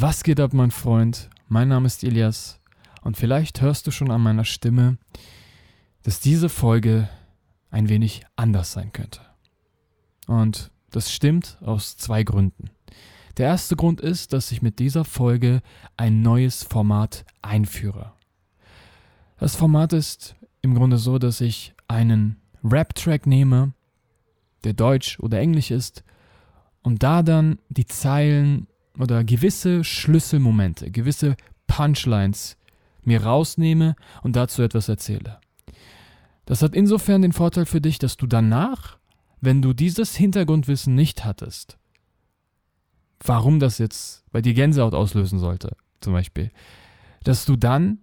Was geht ab, mein Freund? Mein Name ist Elias und vielleicht hörst du schon an meiner Stimme, dass diese Folge ein wenig anders sein könnte. Und das stimmt aus zwei Gründen. Der erste Grund ist, dass ich mit dieser Folge ein neues Format einführe. Das Format ist im Grunde so, dass ich einen Rap-Track nehme, der deutsch oder englisch ist, und da dann die Zeilen oder gewisse Schlüsselmomente, gewisse Punchlines mir rausnehme und dazu etwas erzähle. Das hat insofern den Vorteil für dich, dass du danach, wenn du dieses Hintergrundwissen nicht hattest, warum das jetzt bei dir Gänsehaut auslösen sollte, zum Beispiel, dass du dann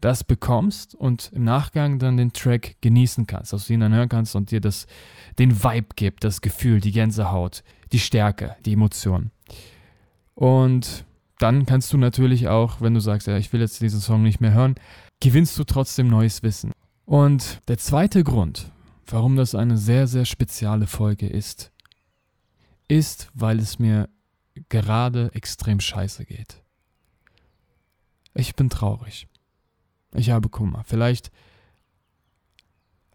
das bekommst und im Nachgang dann den Track genießen kannst, dass du ihn dann hören kannst und dir das, den Vibe gibt, das Gefühl, die Gänsehaut, die Stärke, die Emotion. Und dann kannst du natürlich auch, wenn du sagst, ja, ich will jetzt diesen Song nicht mehr hören, gewinnst du trotzdem neues Wissen. Und der zweite Grund, warum das eine sehr, sehr spezielle Folge ist, ist, weil es mir gerade extrem scheiße geht. Ich bin traurig. Ich habe Kummer. Vielleicht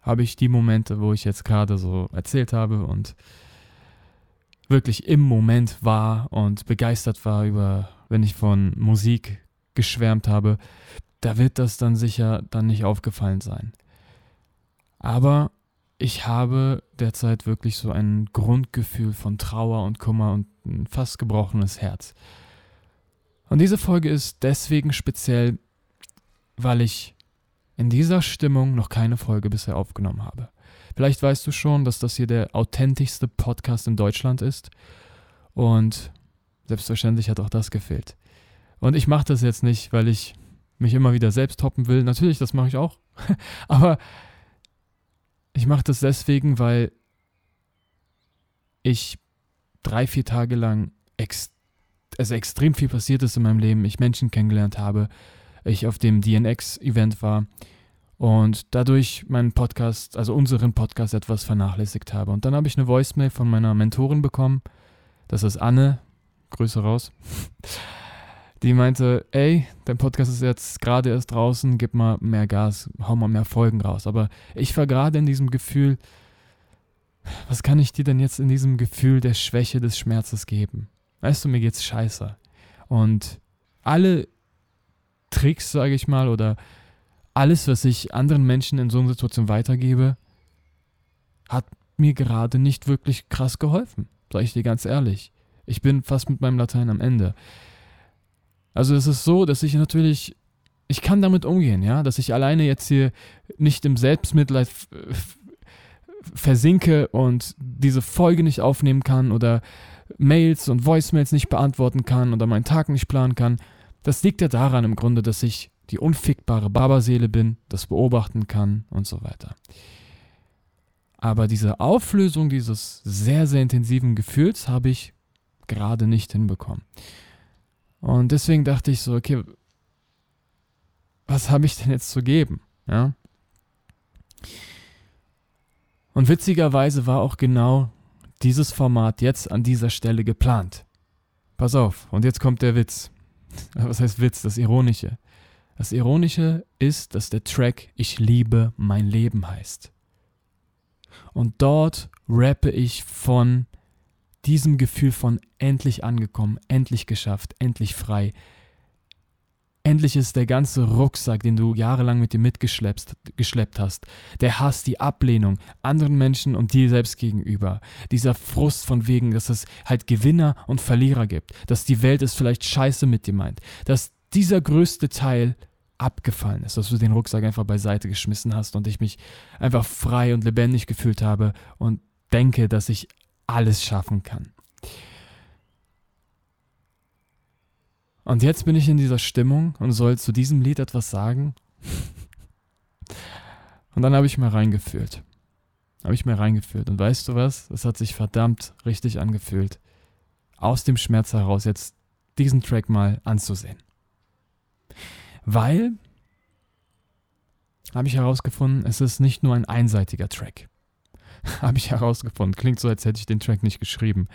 habe ich die Momente, wo ich jetzt gerade so erzählt habe und wirklich im Moment war und begeistert war über, wenn ich von Musik geschwärmt habe, da wird das dann sicher dann nicht aufgefallen sein. Aber ich habe derzeit wirklich so ein Grundgefühl von Trauer und Kummer und ein fast gebrochenes Herz. Und diese Folge ist deswegen speziell, weil ich in dieser Stimmung noch keine Folge bisher aufgenommen habe. Vielleicht weißt du schon, dass das hier der authentischste Podcast in Deutschland ist. Und selbstverständlich hat auch das gefehlt. Und ich mache das jetzt nicht, weil ich mich immer wieder selbst toppen will. Natürlich, das mache ich auch. Aber ich mache das deswegen, weil ich drei, vier Tage lang ex also extrem viel passiert ist in meinem Leben. Ich Menschen kennengelernt habe. Ich auf dem DNX-Event war und dadurch meinen Podcast, also unseren Podcast etwas vernachlässigt habe. Und dann habe ich eine Voicemail von meiner Mentorin bekommen, das ist Anne, Grüße raus, die meinte, ey, dein Podcast ist jetzt gerade erst draußen, gib mal mehr Gas, hau mal mehr Folgen raus. Aber ich war gerade in diesem Gefühl, was kann ich dir denn jetzt in diesem Gefühl der Schwäche, des Schmerzes geben? Weißt du, mir geht's scheiße. Und alle Tricks, sage ich mal, oder alles, was ich anderen Menschen in so einer Situation weitergebe, hat mir gerade nicht wirklich krass geholfen, sage ich dir ganz ehrlich. Ich bin fast mit meinem Latein am Ende. Also es ist so, dass ich natürlich, ich kann damit umgehen, ja, dass ich alleine jetzt hier nicht im Selbstmitleid versinke und diese Folge nicht aufnehmen kann oder Mails und Voicemails nicht beantworten kann oder meinen Tag nicht planen kann. Das liegt ja daran im Grunde, dass ich die unfickbare Barberseele bin, das beobachten kann und so weiter. Aber diese Auflösung dieses sehr, sehr intensiven Gefühls habe ich gerade nicht hinbekommen. Und deswegen dachte ich so, okay, was habe ich denn jetzt zu geben? Ja. Und witzigerweise war auch genau dieses Format jetzt an dieser Stelle geplant. Pass auf, und jetzt kommt der Witz. Was heißt Witz? Das Ironische. Das Ironische ist, dass der Track Ich liebe mein Leben heißt. Und dort rappe ich von diesem Gefühl von endlich angekommen, endlich geschafft, endlich frei. Endlich ist der ganze Rucksack, den du jahrelang mit dir mitgeschleppt geschleppt hast, der Hass, die Ablehnung anderen Menschen und dir selbst gegenüber, dieser Frust von wegen, dass es halt Gewinner und Verlierer gibt, dass die Welt es vielleicht scheiße mit dir meint, dass dieser größte Teil abgefallen ist, dass du den Rucksack einfach beiseite geschmissen hast und ich mich einfach frei und lebendig gefühlt habe und denke, dass ich alles schaffen kann. Und jetzt bin ich in dieser Stimmung und soll zu diesem Lied etwas sagen. Und dann habe ich mal reingefühlt. Habe ich mir reingefühlt. Und weißt du was? Es hat sich verdammt richtig angefühlt. Aus dem Schmerz heraus jetzt diesen Track mal anzusehen. Weil, habe ich herausgefunden, es ist nicht nur ein einseitiger Track. habe ich herausgefunden. Klingt so, als hätte ich den Track nicht geschrieben.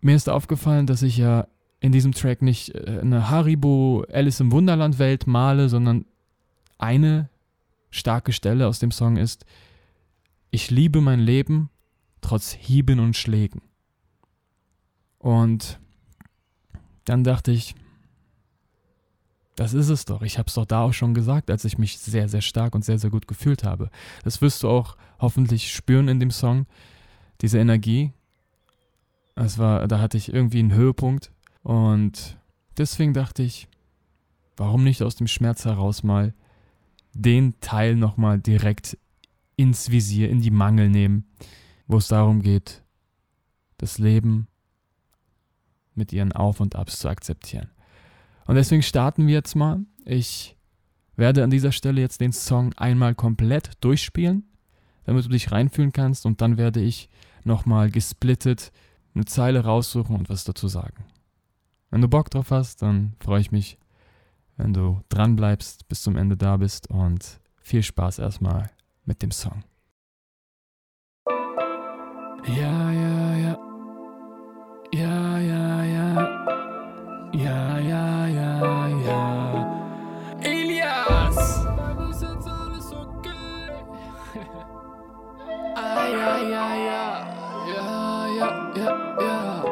Mir ist aufgefallen, dass ich ja in diesem Track nicht äh, eine Haribo Alice im Wunderland Welt male, sondern eine starke Stelle aus dem Song ist, ich liebe mein Leben trotz Hieben und Schlägen. Und dann dachte ich, das ist es doch. Ich habe es doch da auch schon gesagt, als ich mich sehr, sehr stark und sehr, sehr gut gefühlt habe. Das wirst du auch hoffentlich spüren in dem Song, diese Energie. Es war, da hatte ich irgendwie einen Höhepunkt und deswegen dachte ich, warum nicht aus dem Schmerz heraus mal den Teil nochmal direkt ins Visier, in die Mangel nehmen, wo es darum geht, das Leben mit ihren Auf und Abs zu akzeptieren. Und deswegen starten wir jetzt mal. Ich werde an dieser Stelle jetzt den Song einmal komplett durchspielen, damit du dich reinfühlen kannst und dann werde ich nochmal gesplittet eine Zeile raussuchen und was dazu sagen. Wenn du Bock drauf hast, dann freue ich mich, wenn du dran bleibst, bis zum Ende da bist und viel Spaß erstmal mit dem Song. Ja, ja, ja. Ja, ja, ja, ja. Elias! Ist jetzt alles okay? ah, ja, ja, ja. Ja, ja, ja, ja.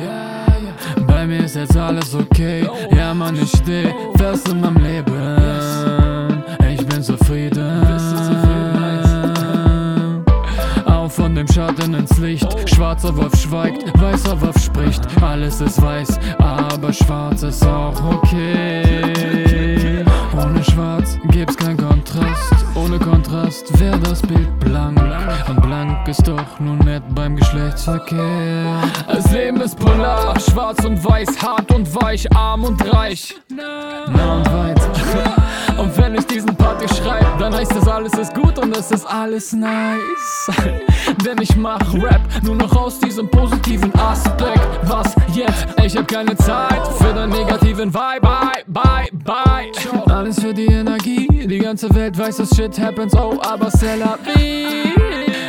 Ja, ja. Bei mir ist jetzt alles okay. Ja, Mann, ich steh fest in meinem Leben. Ich bin zufrieden. Dem Schatten ins Licht. Schwarzer Wolf schweigt, weißer Wolf spricht. Alles ist weiß, aber schwarz ist auch okay. Ohne schwarz gibt's kein Kontrast. Ohne Kontrast wär das Bild blank. Und blank ist doch nur nett beim Geschlechtsverkehr. Das Leben ist polar, schwarz und weiß, hart und weich, arm und reich. Nah und weit. Und wenn ich diesen Part hier schreib, dann heißt das alles ist gut und es ist alles nice. Denn ich mach Rap nur noch aus diesem positiven Aspekt. Was jetzt? Ich hab keine Zeit für den negativen Vibe. Bye, bye, bye. Alles für die Energie. Die ganze Welt weiß, dass Shit happens. Oh, aber vie.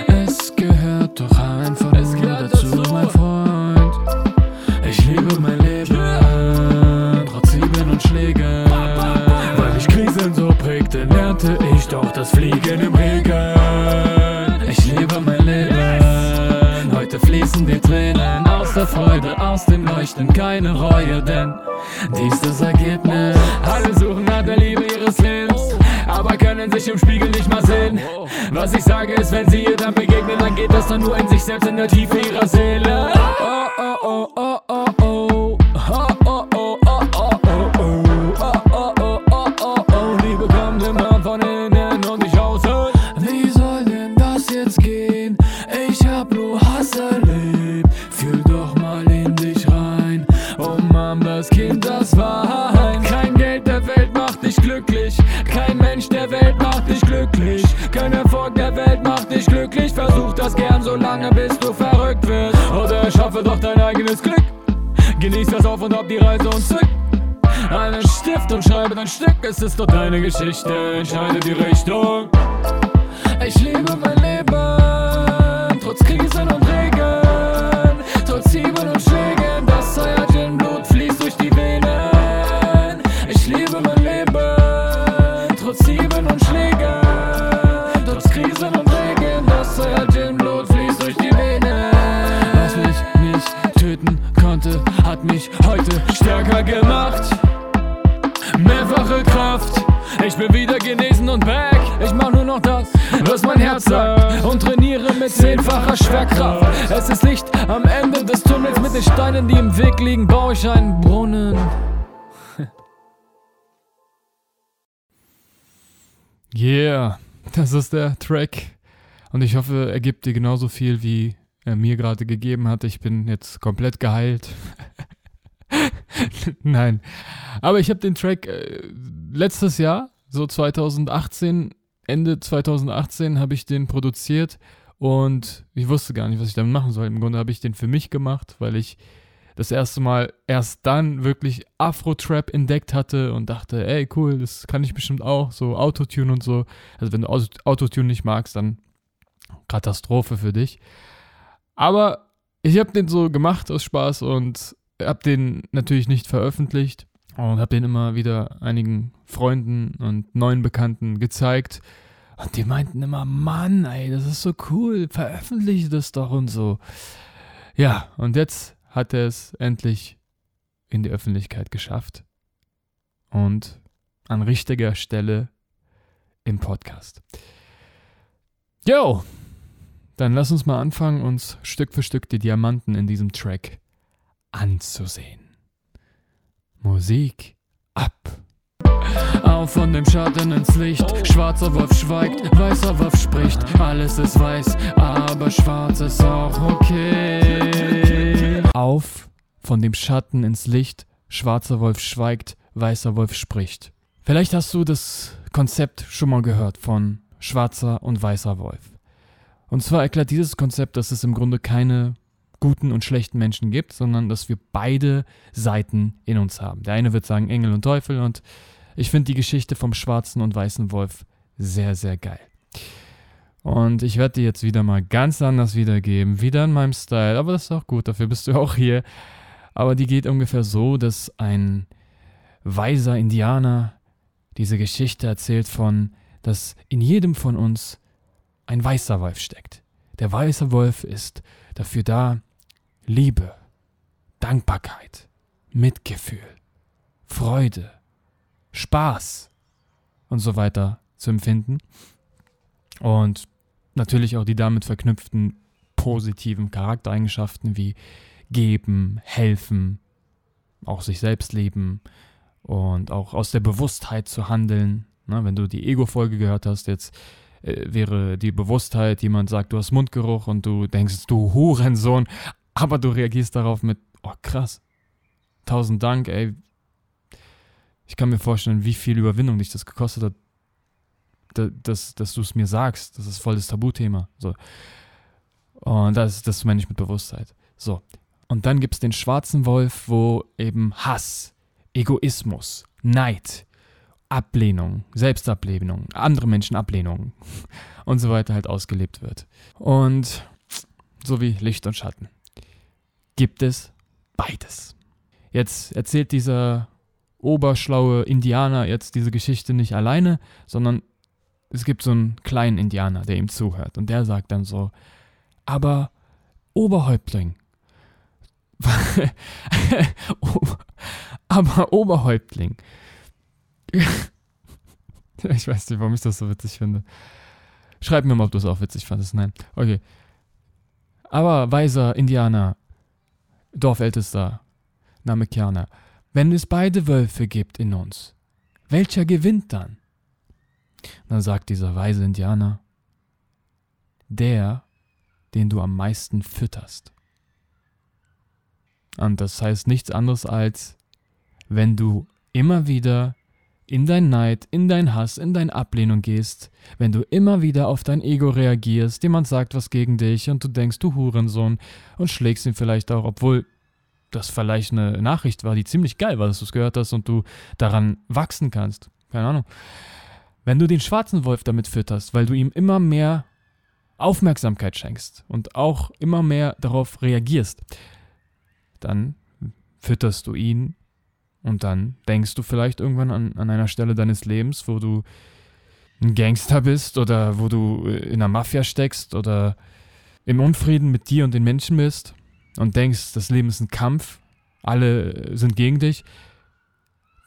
Es gehört doch einfach nur dazu, mein Freund. Ich liebe mein Leben, trotz Sieben und Schlägen. Weil ich Krisen so prägte, lernte ich doch das Fliegen im Regen. Tränen aus der Freude, aus dem Leuchten, keine Reue, denn dies das Ergebnis. Alle suchen nach der Liebe ihres Lebens, aber können sich im Spiegel nicht mal sehen. Was ich sage ist, wenn sie ihr dann begegnen, dann geht das dann nur in sich selbst in der Tiefe ihrer Seele. Oh, oh, oh, oh. Eigenes Glück. Genieß das auf und ab die Reise und zück einen Stift und schreibe dein Stück. Es ist doch deine Geschichte, entscheide die Richtung. Ich liebe mein Leben, zehnfacher Schwerkraft. Es ist Licht am Ende des Tunnels. Mit den Steinen, die im Weg liegen, baue ich einen Brunnen. Yeah, das ist der Track. Und ich hoffe, er gibt dir genauso viel, wie er mir gerade gegeben hat. Ich bin jetzt komplett geheilt. Nein. Aber ich habe den Track äh, letztes Jahr, so 2018, Ende 2018, habe ich den produziert und ich wusste gar nicht, was ich damit machen soll. Im Grunde habe ich den für mich gemacht, weil ich das erste Mal erst dann wirklich Afro-Trap entdeckt hatte und dachte, ey, cool, das kann ich bestimmt auch, so Autotune und so. Also wenn du Autotune nicht magst, dann Katastrophe für dich. Aber ich habe den so gemacht aus Spaß und habe den natürlich nicht veröffentlicht und habe den immer wieder einigen Freunden und neuen Bekannten gezeigt. Und die meinten immer, Mann, ey, das ist so cool, veröffentliche das doch und so. Ja, und jetzt hat er es endlich in die Öffentlichkeit geschafft. Und an richtiger Stelle im Podcast. Jo, dann lass uns mal anfangen, uns Stück für Stück die Diamanten in diesem Track anzusehen. Musik ab. Auf von dem Schatten ins Licht. Schwarzer Wolf schweigt, weißer Wolf spricht. Alles ist weiß, aber schwarz ist auch okay. Auf von dem Schatten ins Licht. Schwarzer Wolf schweigt, weißer Wolf spricht. Vielleicht hast du das Konzept schon mal gehört von schwarzer und weißer Wolf. Und zwar erklärt dieses Konzept, dass es im Grunde keine guten und schlechten Menschen gibt, sondern dass wir beide Seiten in uns haben. Der eine wird sagen Engel und Teufel und ich finde die Geschichte vom schwarzen und weißen Wolf sehr, sehr geil. Und ich werde die jetzt wieder mal ganz anders wiedergeben, wieder in meinem Style, aber das ist auch gut, dafür bist du auch hier. Aber die geht ungefähr so, dass ein weiser Indianer diese Geschichte erzählt von, dass in jedem von uns ein weißer Wolf steckt. Der weiße Wolf ist dafür da, Liebe, Dankbarkeit, Mitgefühl, Freude, Spaß und so weiter zu empfinden. Und natürlich auch die damit verknüpften positiven Charaktereigenschaften wie geben, helfen, auch sich selbst lieben und auch aus der Bewusstheit zu handeln. Na, wenn du die Ego-Folge gehört hast, jetzt äh, wäre die Bewusstheit, jemand sagt, du hast Mundgeruch und du denkst, du Hurensohn, aber du reagierst darauf mit, oh krass, tausend Dank, ey. Ich kann mir vorstellen, wie viel Überwindung dich das gekostet hat, dass, dass du es mir sagst. Das ist voll das Tabuthema. So. Und das, das meine ich mit Bewusstheit. So. Und dann gibt es den schwarzen Wolf, wo eben Hass, Egoismus, Neid, Ablehnung, Selbstablehnung, andere Menschen Ablehnung und so weiter halt ausgelebt wird. Und so wie Licht und Schatten gibt es beides. Jetzt erzählt dieser oberschlaue Indianer jetzt diese Geschichte nicht alleine, sondern es gibt so einen kleinen Indianer, der ihm zuhört und der sagt dann so, aber Oberhäuptling, aber Oberhäuptling, ich weiß nicht, warum ich das so witzig finde. Schreib mir mal, ob du es auch witzig fandest. Nein. Okay. Aber weiser Indianer, Dorfältester, Name Kerner. Wenn es beide Wölfe gibt in uns, welcher gewinnt dann? Dann sagt dieser weise Indianer, der, den du am meisten fütterst. Und das heißt nichts anderes als, wenn du immer wieder in dein Neid, in dein Hass, in deine Ablehnung gehst, wenn du immer wieder auf dein Ego reagierst, jemand sagt was gegen dich und du denkst, du Hurensohn und schlägst ihn vielleicht auch, obwohl das vielleicht eine Nachricht war, die ziemlich geil war, dass du es gehört hast und du daran wachsen kannst. Keine Ahnung. Wenn du den schwarzen Wolf damit fütterst, weil du ihm immer mehr Aufmerksamkeit schenkst und auch immer mehr darauf reagierst, dann fütterst du ihn und dann denkst du vielleicht irgendwann an, an einer Stelle deines Lebens, wo du ein Gangster bist oder wo du äh, in der Mafia steckst oder im Unfrieden mit dir und den Menschen bist und denkst, das Leben ist ein Kampf, alle sind gegen dich,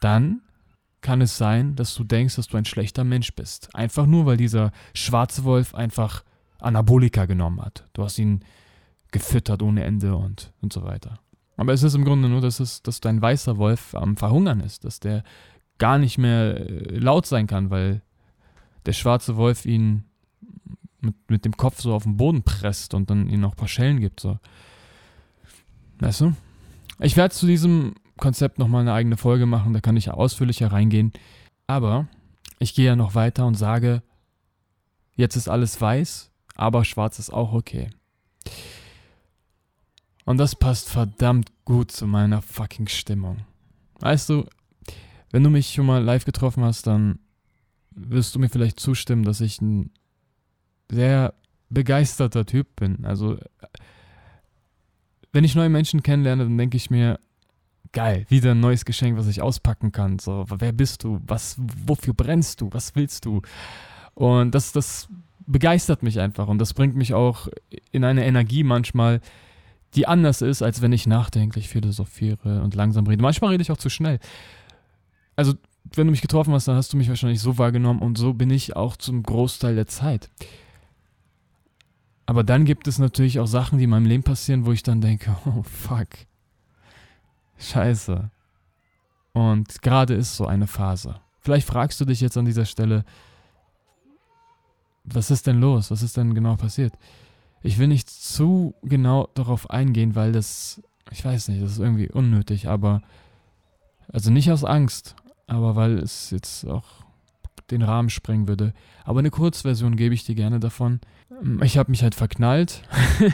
dann kann es sein, dass du denkst, dass du ein schlechter Mensch bist. Einfach nur, weil dieser schwarze Wolf einfach Anabolika genommen hat. Du hast ihn gefüttert ohne Ende und, und so weiter. Aber es ist im Grunde nur, dass, es, dass dein weißer Wolf am Verhungern ist, dass der gar nicht mehr äh, laut sein kann, weil der schwarze Wolf ihn mit, mit dem Kopf so auf den Boden presst und dann ihm noch ein paar Schellen gibt. So. Weißt du? Ich werde zu diesem Konzept nochmal eine eigene Folge machen, da kann ich ausführlicher reingehen. Aber ich gehe ja noch weiter und sage, jetzt ist alles weiß, aber schwarz ist auch okay. Und das passt verdammt gut zu meiner fucking Stimmung. Weißt du, wenn du mich schon mal live getroffen hast, dann wirst du mir vielleicht zustimmen, dass ich ein sehr begeisterter Typ bin. Also, wenn ich neue Menschen kennenlerne, dann denke ich mir, geil, wieder ein neues Geschenk, was ich auspacken kann. So, wer bist du? Was, wofür brennst du? Was willst du? Und das, das begeistert mich einfach und das bringt mich auch in eine Energie manchmal, die anders ist, als wenn ich nachdenklich philosophiere und langsam rede. Manchmal rede ich auch zu schnell. Also, wenn du mich getroffen hast, dann hast du mich wahrscheinlich so wahrgenommen und so bin ich auch zum Großteil der Zeit. Aber dann gibt es natürlich auch Sachen, die in meinem Leben passieren, wo ich dann denke, oh fuck. Scheiße. Und gerade ist so eine Phase. Vielleicht fragst du dich jetzt an dieser Stelle, was ist denn los? Was ist denn genau passiert? Ich will nicht zu genau darauf eingehen, weil das, ich weiß nicht, das ist irgendwie unnötig, aber, also nicht aus Angst, aber weil es jetzt auch den Rahmen sprengen würde. Aber eine Kurzversion gebe ich dir gerne davon. Ich habe mich halt verknallt.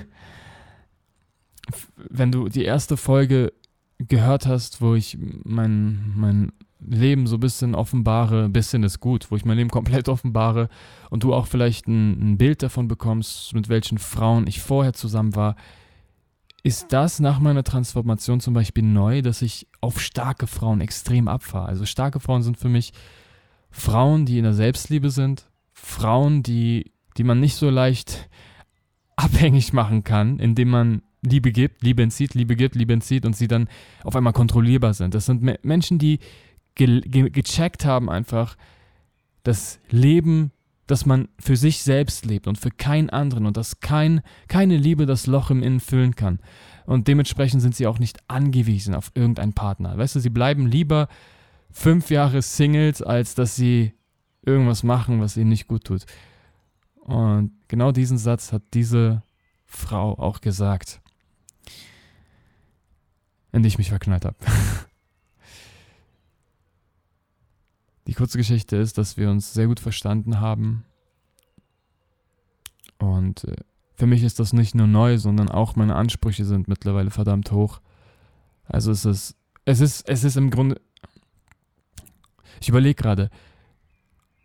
Wenn du die erste Folge gehört hast, wo ich mein, mein Leben so ein bisschen offenbare, ein bisschen ist gut, wo ich mein Leben komplett offenbare und du auch vielleicht ein, ein Bild davon bekommst, mit welchen Frauen ich vorher zusammen war, ist das nach meiner Transformation zum Beispiel neu, dass ich auf starke Frauen extrem abfahre. Also starke Frauen sind für mich Frauen, die in der Selbstliebe sind, Frauen, die, die man nicht so leicht abhängig machen kann, indem man Liebe gibt, Liebe entzieht, Liebe gibt, Liebe entzieht und sie dann auf einmal kontrollierbar sind. Das sind Menschen, die ge ge gecheckt haben einfach das Leben, das man für sich selbst lebt und für keinen anderen und dass kein, keine Liebe das Loch im Innen füllen kann. Und dementsprechend sind sie auch nicht angewiesen auf irgendeinen Partner. Weißt du, sie bleiben lieber fünf Jahre Singles, als dass sie irgendwas machen, was ihnen nicht gut tut. Und genau diesen Satz hat diese Frau auch gesagt, in die ich mich verknallt habe. Die kurze Geschichte ist, dass wir uns sehr gut verstanden haben. Und äh, für mich ist das nicht nur neu, sondern auch meine Ansprüche sind mittlerweile verdammt hoch. Also es ist, es ist, es ist im Grunde. Ich überlege gerade.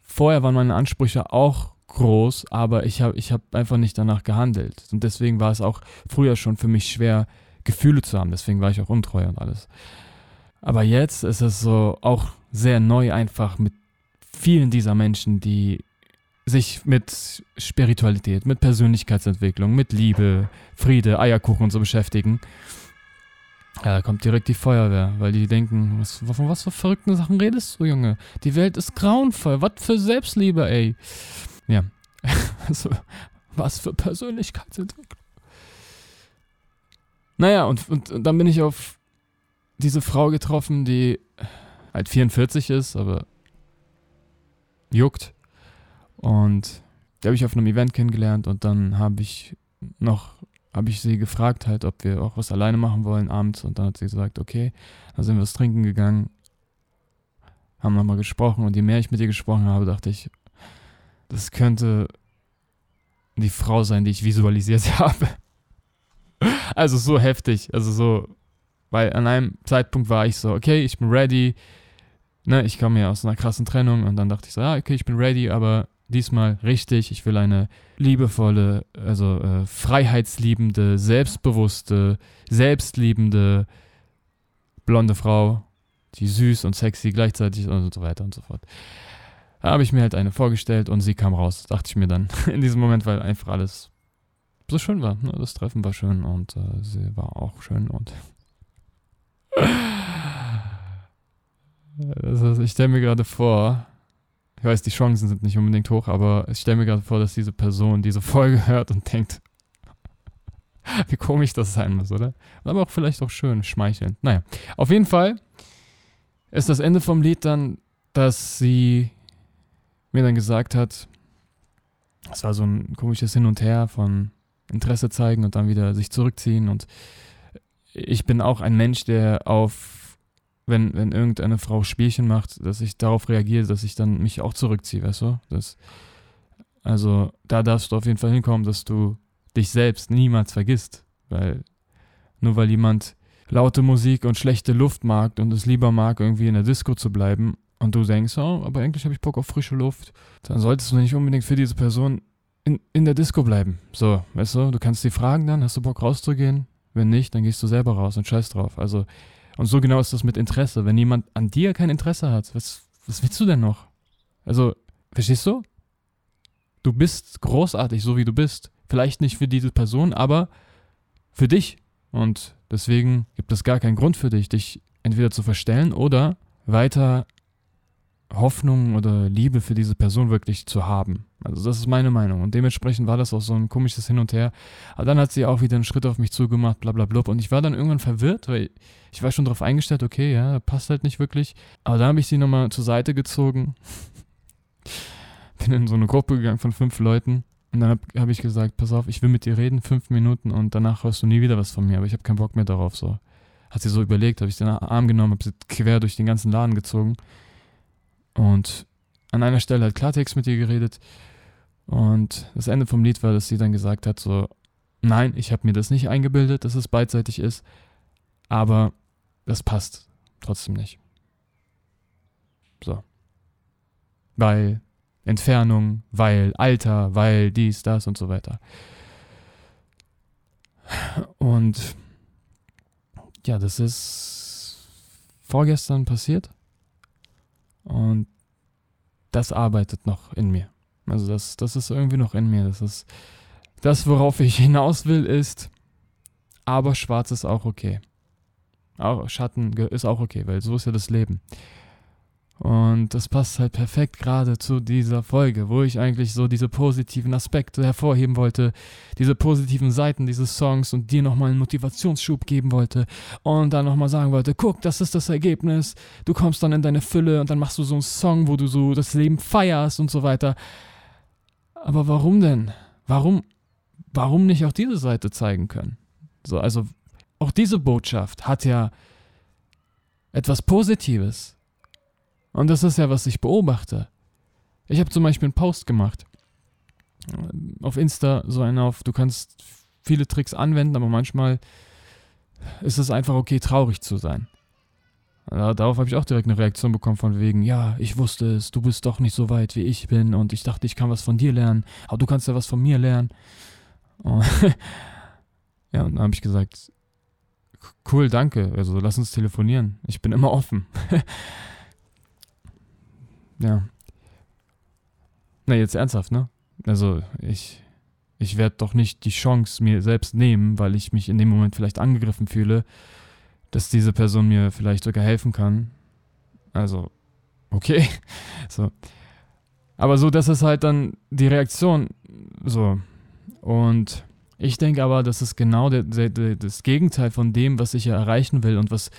Vorher waren meine Ansprüche auch groß, aber ich habe ich hab einfach nicht danach gehandelt. Und deswegen war es auch früher schon für mich schwer, Gefühle zu haben. Deswegen war ich auch untreu und alles. Aber jetzt ist es so auch sehr neu einfach mit vielen dieser Menschen, die sich mit Spiritualität, mit Persönlichkeitsentwicklung, mit Liebe, Friede, Eierkuchen und so beschäftigen. Ja, da kommt direkt die Feuerwehr, weil die denken, was, von was für verrückten Sachen redest du, Junge? Die Welt ist grauenvoll, was für Selbstliebe, ey. Ja, also, was für Persönlichkeitsentwicklung. Naja, und, und, und dann bin ich auf diese Frau getroffen, die halt 44 ist, aber juckt. Und die habe ich auf einem Event kennengelernt und dann habe ich noch, habe ich sie gefragt halt, ob wir auch was alleine machen wollen abends. Und dann hat sie gesagt, okay, dann sind wir was trinken gegangen, haben nochmal gesprochen. Und je mehr ich mit ihr gesprochen habe, dachte ich, das könnte die Frau sein, die ich visualisiert habe. Also so heftig, also so, weil an einem Zeitpunkt war ich so, okay, ich bin ready, ne, ich komme ja aus einer krassen Trennung. Und dann dachte ich so, ah, okay, ich bin ready, aber diesmal richtig. Ich will eine liebevolle, also äh, freiheitsliebende, selbstbewusste, selbstliebende, blonde Frau, die süß und sexy gleichzeitig und so weiter und so fort. Da habe ich mir halt eine vorgestellt und sie kam raus, dachte ich mir dann in diesem Moment, weil einfach alles so schön war. Ne? Das Treffen war schön und äh, sie war auch schön und Das heißt, ich stelle mir gerade vor, ich weiß, die Chancen sind nicht unbedingt hoch, aber ich stelle mir gerade vor, dass diese Person diese Folge hört und denkt, wie komisch das sein muss, oder? Aber auch vielleicht auch schön, schmeichelnd. Naja, auf jeden Fall ist das Ende vom Lied dann, dass sie mir dann gesagt hat, es war so ein komisches Hin und Her von Interesse zeigen und dann wieder sich zurückziehen und ich bin auch ein Mensch, der auf wenn, wenn irgendeine Frau Spielchen macht, dass ich darauf reagiere, dass ich dann mich auch zurückziehe, weißt du? Das, also da darfst du auf jeden Fall hinkommen, dass du dich selbst niemals vergisst. Weil nur weil jemand laute Musik und schlechte Luft mag und es lieber mag, irgendwie in der Disco zu bleiben und du denkst, oh, aber eigentlich habe ich Bock auf frische Luft, dann solltest du nicht unbedingt für diese Person in, in der Disco bleiben. So, weißt du, du kannst sie fragen dann, hast du Bock rauszugehen? Wenn nicht, dann gehst du selber raus und scheiß drauf. Also Und so genau ist das mit Interesse. Wenn jemand an dir kein Interesse hat, was, was willst du denn noch? Also, verstehst du? Du bist großartig, so wie du bist. Vielleicht nicht für diese Person, aber für dich. Und deswegen gibt es gar keinen Grund für dich, dich entweder zu verstellen oder weiter Hoffnung oder Liebe für diese Person wirklich zu haben. Also das ist meine Meinung. Und dementsprechend war das auch so ein komisches Hin und Her. Aber dann hat sie auch wieder einen Schritt auf mich zugemacht, bla bla bla. Und ich war dann irgendwann verwirrt, weil ich war schon darauf eingestellt, okay, ja, passt halt nicht wirklich. Aber dann habe ich sie nochmal zur Seite gezogen. Bin in so eine Gruppe gegangen von fünf Leuten. Und dann habe hab ich gesagt, pass auf, ich will mit dir reden, fünf Minuten und danach hörst du nie wieder was von mir. Aber ich habe keinen Bock mehr darauf. So. Hat sie so überlegt, habe ich den Arm genommen, habe sie quer durch den ganzen Laden gezogen und an einer Stelle hat Klartext mit ihr geredet. Und das Ende vom Lied war, dass sie dann gesagt hat, so, nein, ich habe mir das nicht eingebildet, dass es beidseitig ist, aber das passt trotzdem nicht. So. Weil Entfernung, weil Alter, weil dies, das und so weiter. Und ja, das ist vorgestern passiert. Und das arbeitet noch in mir. Also das, das ist irgendwie noch in mir. Das ist das, worauf ich hinaus will, ist, aber schwarz ist auch okay. Auch Schatten ist auch okay, weil so ist ja das Leben. Und das passt halt perfekt gerade zu dieser Folge, wo ich eigentlich so diese positiven Aspekte hervorheben wollte, diese positiven Seiten dieses Songs und dir nochmal einen Motivationsschub geben wollte und dann nochmal sagen wollte, guck, das ist das Ergebnis, du kommst dann in deine Fülle und dann machst du so einen Song, wo du so das Leben feierst und so weiter. Aber warum denn? Warum, warum nicht auch diese Seite zeigen können? So, also auch diese Botschaft hat ja etwas Positives und das ist ja, was ich beobachte. Ich habe zum Beispiel einen Post gemacht. Auf Insta so einen auf, du kannst viele Tricks anwenden, aber manchmal ist es einfach okay, traurig zu sein. Darauf habe ich auch direkt eine Reaktion bekommen von wegen, ja, ich wusste es, du bist doch nicht so weit, wie ich bin und ich dachte, ich kann was von dir lernen, aber du kannst ja was von mir lernen. Und ja, und dann habe ich gesagt, cool, danke, also lass uns telefonieren, ich bin immer offen. Ja. Na, jetzt ernsthaft, ne? Also, ich, ich werde doch nicht die Chance mir selbst nehmen, weil ich mich in dem Moment vielleicht angegriffen fühle, dass diese Person mir vielleicht sogar helfen kann. Also, okay. So. Aber so, das ist halt dann die Reaktion. So. Und ich denke aber, das ist genau der, der, der, das Gegenteil von dem, was ich ja erreichen will und was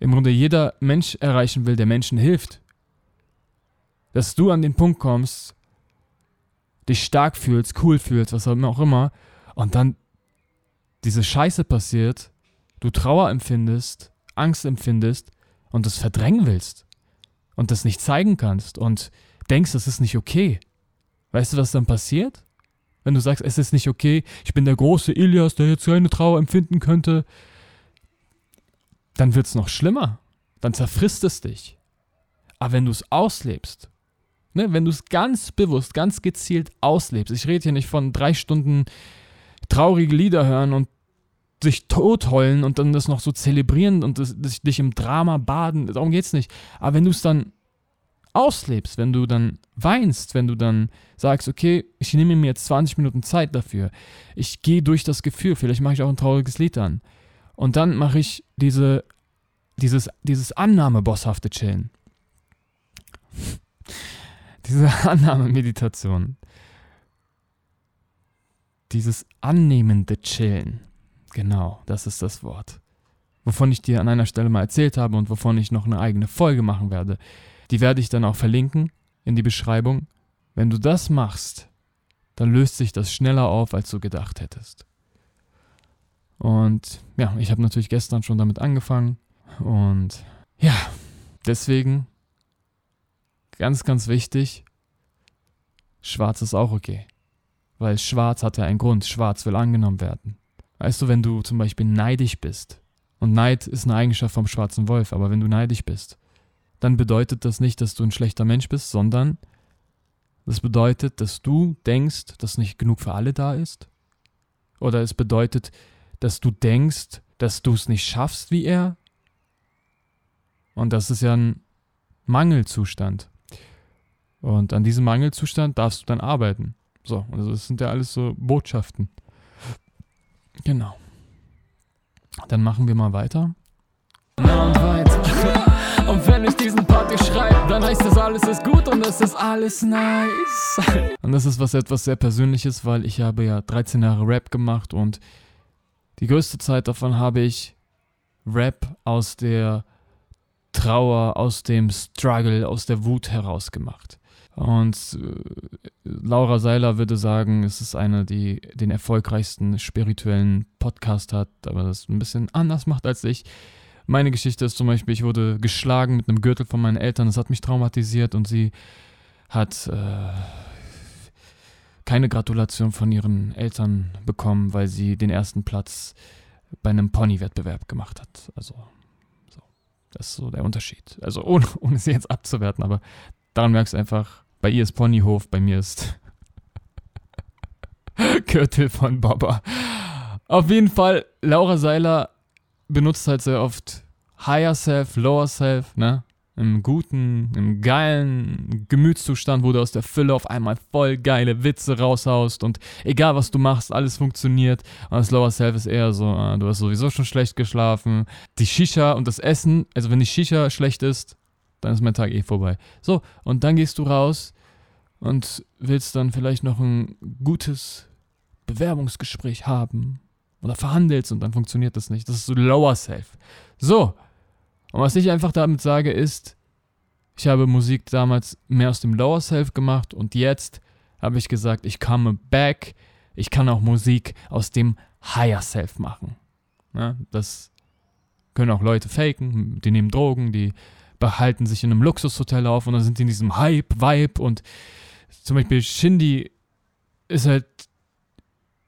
im Grunde jeder Mensch erreichen will, der Menschen hilft dass du an den Punkt kommst, dich stark fühlst, cool fühlst, was auch immer, und dann diese Scheiße passiert, du Trauer empfindest, Angst empfindest und das verdrängen willst und das nicht zeigen kannst und denkst, das ist nicht okay. Weißt du, was dann passiert? Wenn du sagst, es ist nicht okay, ich bin der große Ilias, der jetzt keine Trauer empfinden könnte, dann wird es noch schlimmer. Dann zerfrisst es dich. Aber wenn du es auslebst, Ne, wenn du es ganz bewusst, ganz gezielt auslebst. Ich rede hier nicht von drei Stunden traurige Lieder hören und sich totheulen und dann das noch so zelebrieren und das, das, dich im Drama baden. Darum geht es nicht. Aber wenn du es dann auslebst, wenn du dann weinst, wenn du dann sagst, okay, ich nehme mir jetzt 20 Minuten Zeit dafür, ich gehe durch das Gefühl, vielleicht mache ich auch ein trauriges Lied an. Und dann mache ich diese, dieses, dieses Annahme-bosshafte Chillen diese Annahmemeditation, dieses annehmende Chillen, genau, das ist das Wort, wovon ich dir an einer Stelle mal erzählt habe und wovon ich noch eine eigene Folge machen werde. Die werde ich dann auch verlinken in die Beschreibung. Wenn du das machst, dann löst sich das schneller auf, als du gedacht hättest. Und ja, ich habe natürlich gestern schon damit angefangen. Und ja, deswegen Ganz, ganz wichtig, schwarz ist auch okay. Weil schwarz hat ja einen Grund, schwarz will angenommen werden. Weißt du, wenn du zum Beispiel neidisch bist, und Neid ist eine Eigenschaft vom schwarzen Wolf, aber wenn du neidisch bist, dann bedeutet das nicht, dass du ein schlechter Mensch bist, sondern das bedeutet, dass du denkst, dass nicht genug für alle da ist. Oder es bedeutet, dass du denkst, dass du es nicht schaffst wie er. Und das ist ja ein Mangelzustand. Und an diesem Mangelzustand darfst du dann arbeiten. So, also das sind ja alles so Botschaften. Genau. Dann machen wir mal weiter. Na und weiter. Und wenn ich diesen Part hier schreibe, dann heißt das alles ist gut und es ist alles nice. Und das ist was etwas sehr Persönliches, weil ich habe ja 13 Jahre Rap gemacht und die größte Zeit davon habe ich Rap aus der Trauer, aus dem Struggle, aus der Wut heraus gemacht. Und äh, Laura Seiler würde sagen, es ist eine, die den erfolgreichsten spirituellen Podcast hat, aber das ein bisschen anders macht als ich. Meine Geschichte ist zum Beispiel, ich wurde geschlagen mit einem Gürtel von meinen Eltern, das hat mich traumatisiert und sie hat äh, keine Gratulation von ihren Eltern bekommen, weil sie den ersten Platz bei einem Pony-Wettbewerb gemacht hat. Also, so. das ist so der Unterschied. Also, ohne, ohne sie jetzt abzuwerten, aber daran merkst du einfach, bei ihr ist Ponyhof, bei mir ist Gürtel von Baba. Auf jeden Fall, Laura Seiler benutzt halt sehr oft Higher Self, Lower Self, ne? Im guten, im geilen Gemütszustand, wo du aus der Fülle auf einmal voll geile Witze raushaust und egal was du machst, alles funktioniert. Und das Lower Self ist eher so, äh, du hast sowieso schon schlecht geschlafen. Die Shisha und das Essen, also wenn die Shisha schlecht ist, dann ist mein Tag eh vorbei. So, und dann gehst du raus und willst dann vielleicht noch ein gutes Bewerbungsgespräch haben oder verhandelst und dann funktioniert das nicht. Das ist so Lower Self. So, und was ich einfach damit sage ist, ich habe Musik damals mehr aus dem Lower Self gemacht und jetzt habe ich gesagt, ich komme back, ich kann auch Musik aus dem Higher Self machen. Ja, das können auch Leute faken, die nehmen Drogen, die behalten sich in einem Luxushotel auf und dann sind die in diesem Hype-Vibe und zum Beispiel Shindy ist halt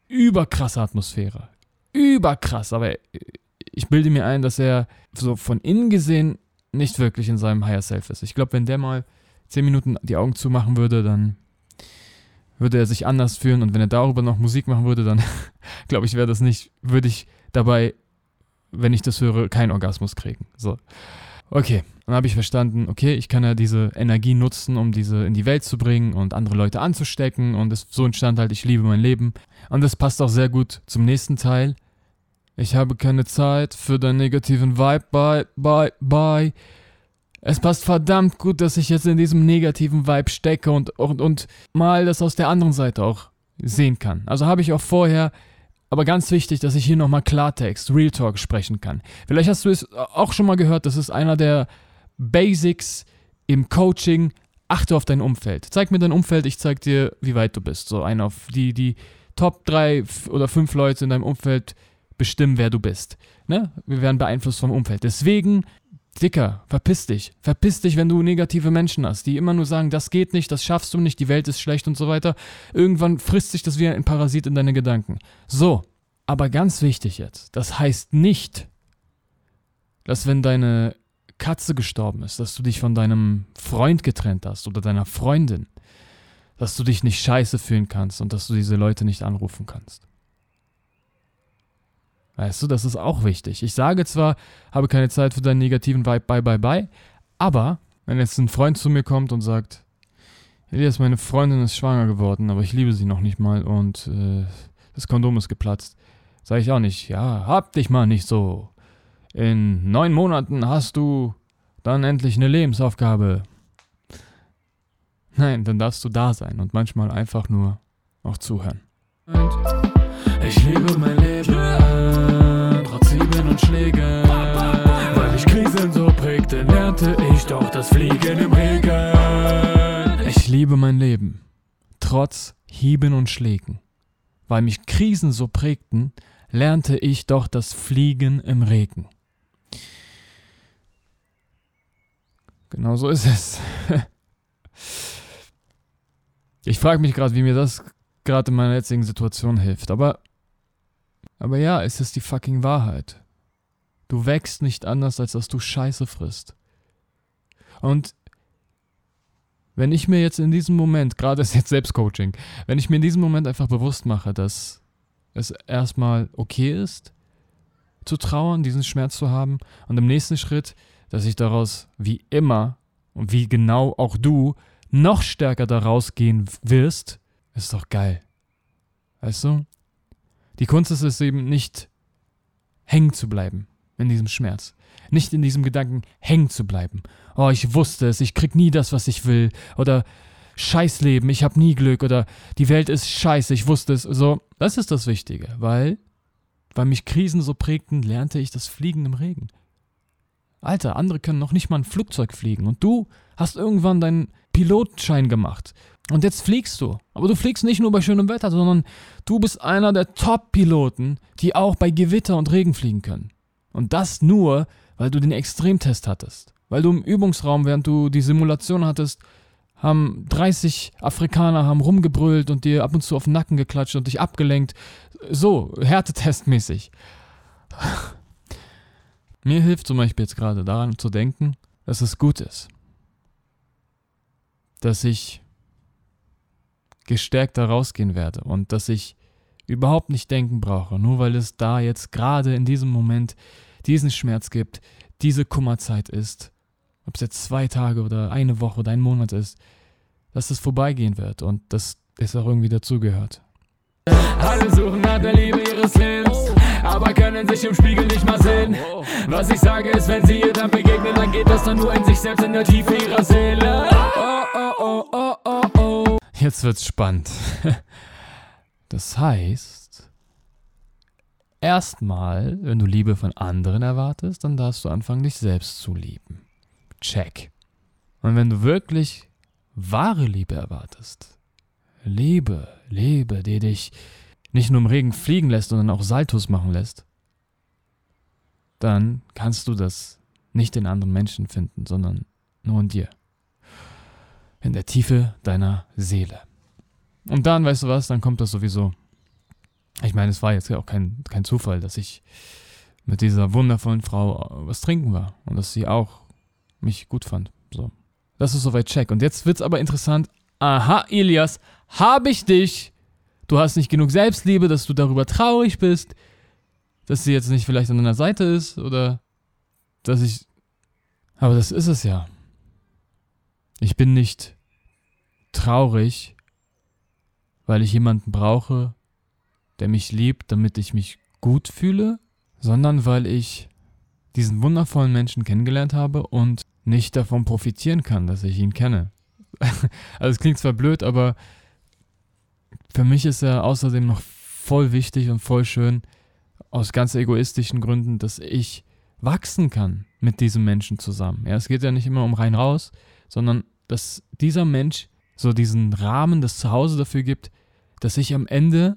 überkrasse Atmosphäre. Überkrass, aber ich bilde mir ein, dass er so von innen gesehen nicht wirklich in seinem Higher Self ist. Ich glaube, wenn der mal zehn Minuten die Augen zumachen würde, dann würde er sich anders fühlen und wenn er darüber noch Musik machen würde, dann glaube ich, wäre das nicht, würde ich dabei, wenn ich das höre, keinen Orgasmus kriegen. So. Okay, dann habe ich verstanden, okay, ich kann ja diese Energie nutzen, um diese in die Welt zu bringen und andere Leute anzustecken und es, so entstand halt, ich liebe mein Leben. Und das passt auch sehr gut zum nächsten Teil. Ich habe keine Zeit für deinen negativen Vibe, bye, bye, bye. Es passt verdammt gut, dass ich jetzt in diesem negativen Vibe stecke und, und, und mal das aus der anderen Seite auch sehen kann. Also habe ich auch vorher aber ganz wichtig, dass ich hier nochmal Klartext, Real Talk sprechen kann. Vielleicht hast du es auch schon mal gehört, das ist einer der Basics im Coaching. Achte auf dein Umfeld. Zeig mir dein Umfeld, ich zeig dir, wie weit du bist. So einer auf die, die Top 3 oder 5 Leute in deinem Umfeld bestimmen, wer du bist. Ne? Wir werden beeinflusst vom Umfeld. Deswegen, Dicker, verpiss dich. Verpiss dich, wenn du negative Menschen hast, die immer nur sagen, das geht nicht, das schaffst du nicht, die Welt ist schlecht und so weiter. Irgendwann frisst sich das wie ein Parasit in deine Gedanken. So, aber ganz wichtig jetzt, das heißt nicht, dass wenn deine Katze gestorben ist, dass du dich von deinem Freund getrennt hast oder deiner Freundin, dass du dich nicht scheiße fühlen kannst und dass du diese Leute nicht anrufen kannst. Weißt du, das ist auch wichtig. Ich sage zwar, habe keine Zeit für deinen negativen Vibe, bye, bye, bye, aber wenn jetzt ein Freund zu mir kommt und sagt, Elias, meine Freundin ist schwanger geworden, aber ich liebe sie noch nicht mal und äh, das Kondom ist geplatzt, sage ich auch nicht, ja, hab dich mal nicht so. In neun Monaten hast du dann endlich eine Lebensaufgabe. Nein, dann darfst du da sein und manchmal einfach nur auch zuhören. Ich liebe mein Leben, Sieben und Schlägen. Weil mich Krisen so prägte, lernte ich doch das Fliegen im Regen. Ich liebe mein Leben, trotz Hieben und Schlägen. Weil mich Krisen so prägten, lernte ich doch das Fliegen im Regen. Genau so ist es. Ich frage mich gerade, wie mir das gerade in meiner jetzigen Situation hilft. Aber, aber ja, es ist die fucking Wahrheit. Du wächst nicht anders, als dass du Scheiße frisst. Und wenn ich mir jetzt in diesem Moment, gerade ist jetzt Selbstcoaching, wenn ich mir in diesem Moment einfach bewusst mache, dass es erstmal okay ist, zu trauern, diesen Schmerz zu haben und im nächsten Schritt dass ich daraus wie immer und wie genau auch du noch stärker daraus gehen wirst, ist doch geil. Weißt du? Die Kunst ist es eben nicht hängen zu bleiben in diesem Schmerz. Nicht in diesem Gedanken hängen zu bleiben. Oh, ich wusste es, ich krieg nie das, was ich will. Oder Scheißleben, ich hab nie Glück. Oder die Welt ist scheiße, ich wusste es. So, das ist das Wichtige, weil, weil mich Krisen so prägten, lernte ich das Fliegen im Regen. Alter, andere können noch nicht mal ein Flugzeug fliegen. Und du hast irgendwann deinen Pilotenschein gemacht. Und jetzt fliegst du. Aber du fliegst nicht nur bei schönem Wetter, sondern du bist einer der Top-Piloten, die auch bei Gewitter und Regen fliegen können. Und das nur, weil du den Extremtest hattest. Weil du im Übungsraum, während du die Simulation hattest, haben 30 Afrikaner haben rumgebrüllt und dir ab und zu auf den Nacken geklatscht und dich abgelenkt. So, Härtetestmäßig. Mir hilft zum Beispiel jetzt gerade daran zu denken, dass es gut ist. Dass ich gestärkt da rausgehen werde und dass ich überhaupt nicht denken brauche, nur weil es da jetzt gerade in diesem Moment diesen Schmerz gibt, diese Kummerzeit ist, ob es jetzt zwei Tage oder eine Woche oder ein Monat ist, dass es vorbeigehen wird und dass es auch irgendwie dazugehört. Alle suchen nach der Liebe ihres Lebens, aber können sich im Spiegel nicht mal sehen. Was ich sage ist, wenn sie ihr dann begegnen, dann geht das dann nur in sich selbst in der Tiefe ihrer Seele. Oh, oh, oh, oh, oh, oh. Jetzt wird's spannend. Das heißt, erstmal, wenn du Liebe von anderen erwartest, dann darfst du anfangen, dich selbst zu lieben. Check. Und wenn du wirklich wahre Liebe erwartest, Liebe, Liebe, die dich nicht nur im Regen fliegen lässt, sondern auch Saltos machen lässt, dann kannst du das nicht in anderen Menschen finden, sondern nur in dir. In der Tiefe deiner Seele. Und dann, weißt du was, dann kommt das sowieso. Ich meine, es war jetzt ja auch kein, kein Zufall, dass ich mit dieser wundervollen Frau was trinken war und dass sie auch mich gut fand. So. Das ist soweit check. Und jetzt wird's aber interessant. Aha, Elias, habe ich dich. Du hast nicht genug Selbstliebe, dass du darüber traurig bist, dass sie jetzt nicht vielleicht an deiner Seite ist oder dass ich. Aber das ist es ja. Ich bin nicht traurig, weil ich jemanden brauche, der mich liebt, damit ich mich gut fühle, sondern weil ich diesen wundervollen Menschen kennengelernt habe und nicht davon profitieren kann, dass ich ihn kenne. also es klingt zwar blöd, aber für mich ist er außerdem noch voll wichtig und voll schön, aus ganz egoistischen Gründen, dass ich wachsen kann mit diesem Menschen zusammen. Ja, es geht ja nicht immer um rein raus, sondern dass dieser Mensch so diesen Rahmen, das Zuhause dafür gibt, dass ich am Ende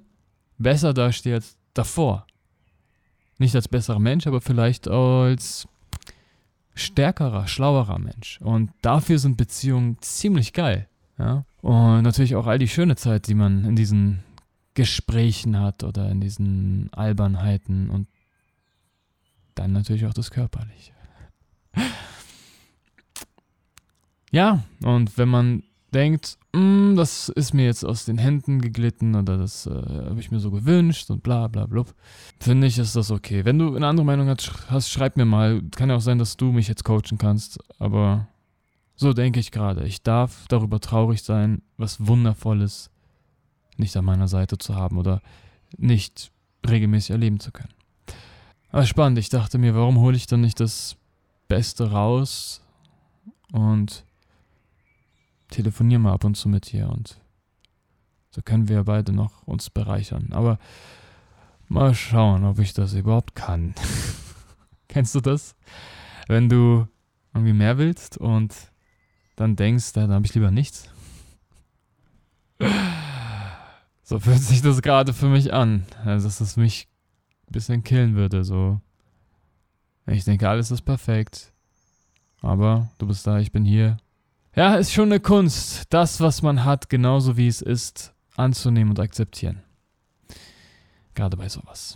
besser dastehe als davor. Nicht als besserer Mensch, aber vielleicht als stärkerer, schlauerer Mensch. Und dafür sind Beziehungen ziemlich geil. Ja? Und natürlich auch all die schöne Zeit, die man in diesen Gesprächen hat oder in diesen Albernheiten und dann natürlich auch das Körperliche. Ja, und wenn man denkt, mm, das ist mir jetzt aus den Händen geglitten oder das äh, habe ich mir so gewünscht und bla bla blub, finde ich, ist das okay. Wenn du eine andere Meinung hast, schreib mir mal. Kann ja auch sein, dass du mich jetzt coachen kannst, aber so denke ich gerade. Ich darf darüber traurig sein, was Wundervolles nicht an meiner Seite zu haben oder nicht regelmäßig erleben zu können. Aber spannend, ich dachte mir, warum hole ich dann nicht das Beste raus und telefoniere mal ab und zu mit dir und so können wir beide noch uns bereichern. Aber mal schauen, ob ich das überhaupt kann. Kennst du das? Wenn du irgendwie mehr willst und dann denkst, da habe ich lieber nichts. So fühlt sich das gerade für mich an. Also, dass es mich ein bisschen killen würde. So. Ich denke, alles ist perfekt. Aber du bist da, ich bin hier. Ja, ist schon eine Kunst, das, was man hat, genauso wie es ist, anzunehmen und akzeptieren. Gerade bei sowas.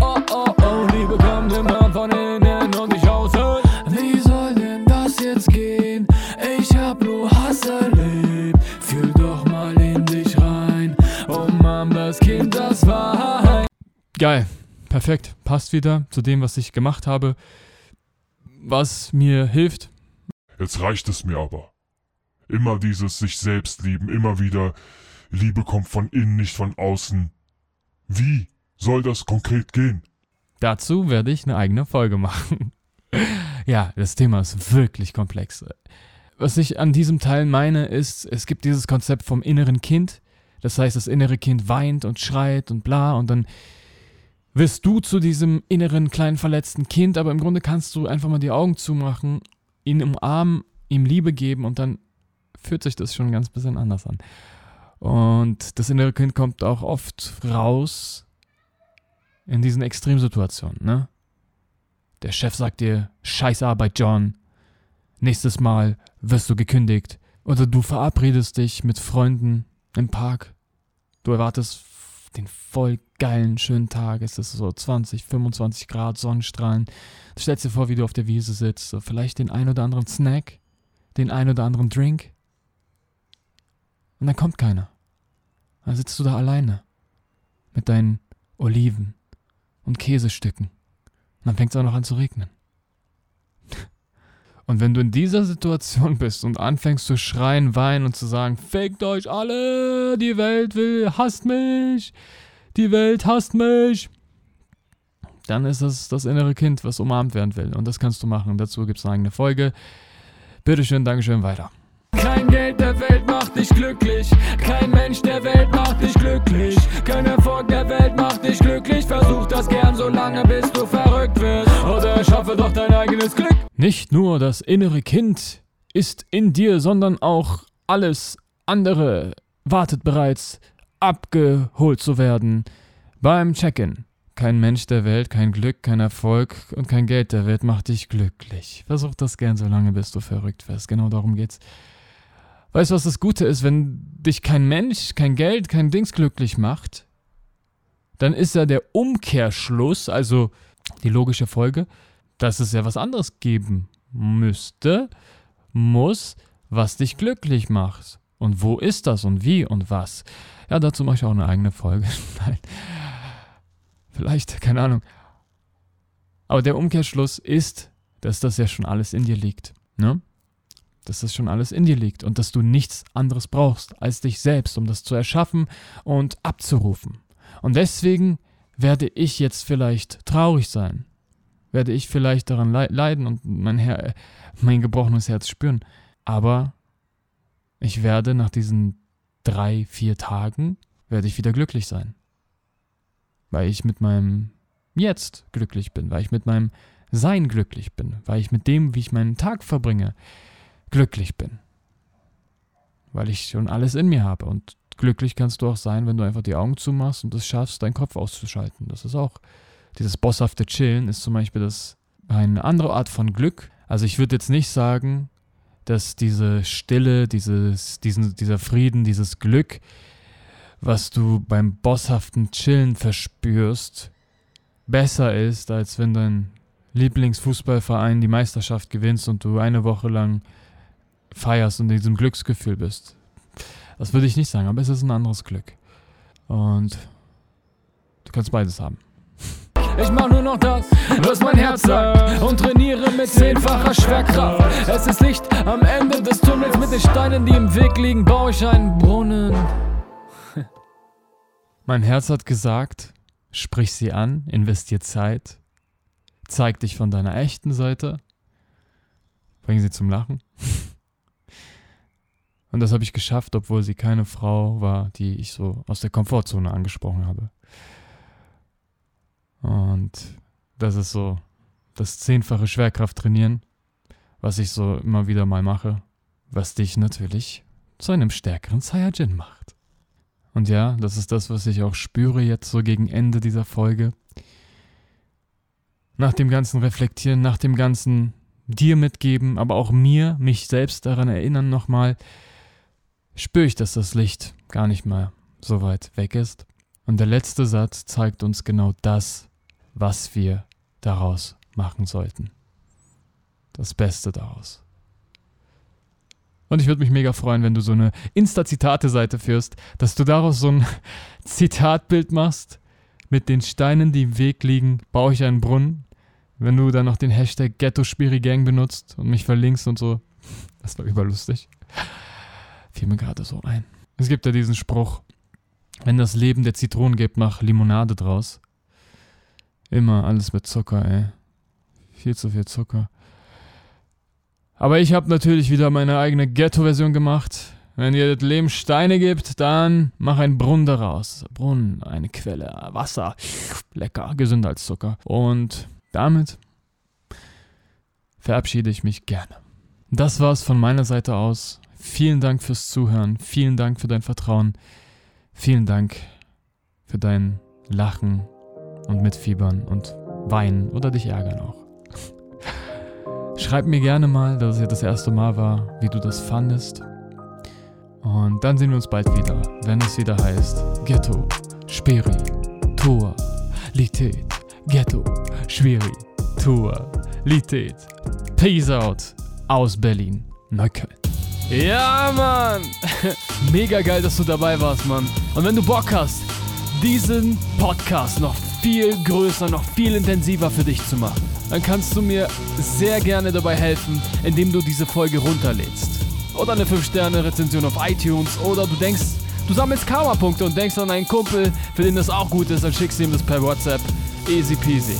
Oh, oh, oh, Liebe kommt immer von innen und nicht außen. Wie soll denn das jetzt gehen? Ich hab nur Hass erlebt. Fühl doch mal in dich rein. Oh Mann, das Kind, das war. Geil, perfekt. Passt wieder zu dem, was ich gemacht habe was mir hilft. Jetzt reicht es mir aber. Immer dieses sich selbst lieben, immer wieder Liebe kommt von innen, nicht von außen. Wie soll das konkret gehen? Dazu werde ich eine eigene Folge machen. ja, das Thema ist wirklich komplex. Was ich an diesem Teil meine, ist, es gibt dieses Konzept vom inneren Kind. Das heißt, das innere Kind weint und schreit und bla und dann wirst du zu diesem inneren kleinen verletzten Kind, aber im Grunde kannst du einfach mal die Augen zumachen, ihn umarmen, ihm Liebe geben und dann fühlt sich das schon ganz bisschen anders an. Und das innere Kind kommt auch oft raus in diesen Extremsituationen, ne? Der Chef sagt dir, scheiß Arbeit, John. Nächstes Mal wirst du gekündigt. Oder du verabredest dich mit Freunden im Park. Du erwartest den voll geilen, schönen Tag. Es ist so 20, 25 Grad, Sonnenstrahlen. Du stellst dir vor, wie du auf der Wiese sitzt. So vielleicht den ein oder anderen Snack, den ein oder anderen Drink. Und dann kommt keiner. Dann sitzt du da alleine. Mit deinen Oliven und Käsestücken. Und dann fängt es auch noch an zu regnen. Und wenn du in dieser Situation bist und anfängst zu schreien, weinen und zu sagen, fickt euch alle, die Welt will, hasst mich, die Welt hasst mich, dann ist das das innere Kind, was umarmt werden will. Und das kannst du machen. Dazu gibt es eine eigene Folge. Bitteschön, Dankeschön, weiter. Kein Geld der Welt macht dich glücklich. Kein Mensch der Welt macht dich glücklich. Kein Erfolg der Welt macht dich glücklich. Versuch das gern so lange, bis du verrückt wirst. Oder schaffe doch dein eigenes Glück. Nicht nur das innere Kind ist in dir, sondern auch alles andere wartet bereits, abgeholt zu werden beim Check-in. Kein Mensch der Welt, kein Glück, kein Erfolg und kein Geld der Welt macht dich glücklich. Versuch das gern so lange, bis du verrückt wirst. Genau darum geht's. Weißt du, was das Gute ist? Wenn dich kein Mensch, kein Geld, kein Dings glücklich macht, dann ist ja der Umkehrschluss, also die logische Folge, dass es ja was anderes geben müsste, muss, was dich glücklich macht. Und wo ist das und wie und was? Ja, dazu mache ich auch eine eigene Folge. Nein. Vielleicht, keine Ahnung. Aber der Umkehrschluss ist, dass das ja schon alles in dir liegt. Ne? dass das schon alles in dir liegt und dass du nichts anderes brauchst als dich selbst, um das zu erschaffen und abzurufen. Und deswegen werde ich jetzt vielleicht traurig sein, werde ich vielleicht daran leiden und mein, Her mein gebrochenes Herz spüren. Aber ich werde nach diesen drei, vier Tagen, werde ich wieder glücklich sein. Weil ich mit meinem Jetzt glücklich bin, weil ich mit meinem Sein glücklich bin, weil ich mit dem, wie ich meinen Tag verbringe, glücklich bin. Weil ich schon alles in mir habe. Und glücklich kannst du auch sein, wenn du einfach die Augen zumachst und es schaffst, deinen Kopf auszuschalten. Das ist auch, dieses bosshafte Chillen ist zum Beispiel das, eine andere Art von Glück. Also ich würde jetzt nicht sagen, dass diese Stille, dieses, diesen, dieser Frieden, dieses Glück, was du beim bosshaften Chillen verspürst, besser ist, als wenn dein Lieblingsfußballverein die Meisterschaft gewinnst und du eine Woche lang feierst und in diesem Glücksgefühl bist. Das würde ich nicht sagen, aber es ist ein anderes Glück. Und du kannst beides haben. Ich mach nur noch das, was mein Herz sagt und trainiere mit zehnfacher Schwerkraft. Es ist Licht am Ende des Tunnels mit den Steinen, die im Weg liegen, baue ich einen Brunnen. Mein Herz hat gesagt, sprich sie an, investier Zeit, zeig dich von deiner echten Seite, bring sie zum Lachen. Und das habe ich geschafft, obwohl sie keine Frau war, die ich so aus der Komfortzone angesprochen habe. Und das ist so das zehnfache Schwerkraft trainieren, was ich so immer wieder mal mache, was dich natürlich zu einem stärkeren Saiyajin macht. Und ja, das ist das, was ich auch spüre jetzt so gegen Ende dieser Folge. Nach dem ganzen Reflektieren, nach dem ganzen dir mitgeben, aber auch mir, mich selbst daran erinnern nochmal, spüre ich, dass das Licht gar nicht mal so weit weg ist. Und der letzte Satz zeigt uns genau das, was wir daraus machen sollten. Das Beste daraus. Und ich würde mich mega freuen, wenn du so eine Insta-Zitate-Seite führst, dass du daraus so ein Zitatbild machst. Mit den Steinen, die im Weg liegen, baue ich einen Brunnen. wenn du dann noch den Hashtag Ghetto Spiri Gang benutzt und mich verlinkst und so. Das war überlustig. Fiel mir gerade so ein. Es gibt ja diesen Spruch, wenn das Leben der Zitronen gibt, mach Limonade draus. Immer alles mit Zucker, ey. Viel zu viel Zucker. Aber ich habe natürlich wieder meine eigene Ghetto-Version gemacht. Wenn dir das Leben Steine gibt, dann mach einen Brunnen daraus. Brunnen, eine Quelle, Wasser. Lecker, gesünder als Zucker. Und damit verabschiede ich mich gerne. Das war's von meiner Seite aus. Vielen Dank fürs Zuhören. Vielen Dank für dein Vertrauen. Vielen Dank für dein Lachen und Mitfiebern und Weinen oder dich ärgern auch. Schreib mir gerne mal, dass es ja das erste Mal war, wie du das fandest. Und dann sehen wir uns bald wieder, wenn es wieder heißt Ghetto, Spiri, Tour, Lität, Ghetto, Schwiri, Tour, Lität. Peace out aus Berlin, Neukölln. Ja, Mann! Mega geil, dass du dabei warst, Mann. Und wenn du Bock hast, diesen Podcast noch viel größer, noch viel intensiver für dich zu machen, dann kannst du mir sehr gerne dabei helfen, indem du diese Folge runterlädst. Oder eine 5-Sterne-Rezension auf iTunes. Oder du denkst, du sammelst Karma-Punkte und denkst an einen Kumpel, für den das auch gut ist, dann schickst du ihm das per WhatsApp. Easy peasy.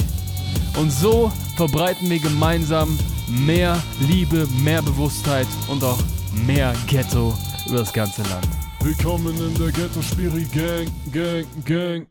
Und so verbreiten wir gemeinsam mehr Liebe, mehr Bewusstheit und auch mehr Ghetto über das ganze Land. Willkommen in der Ghetto Spiri Gang, Gang, Gang.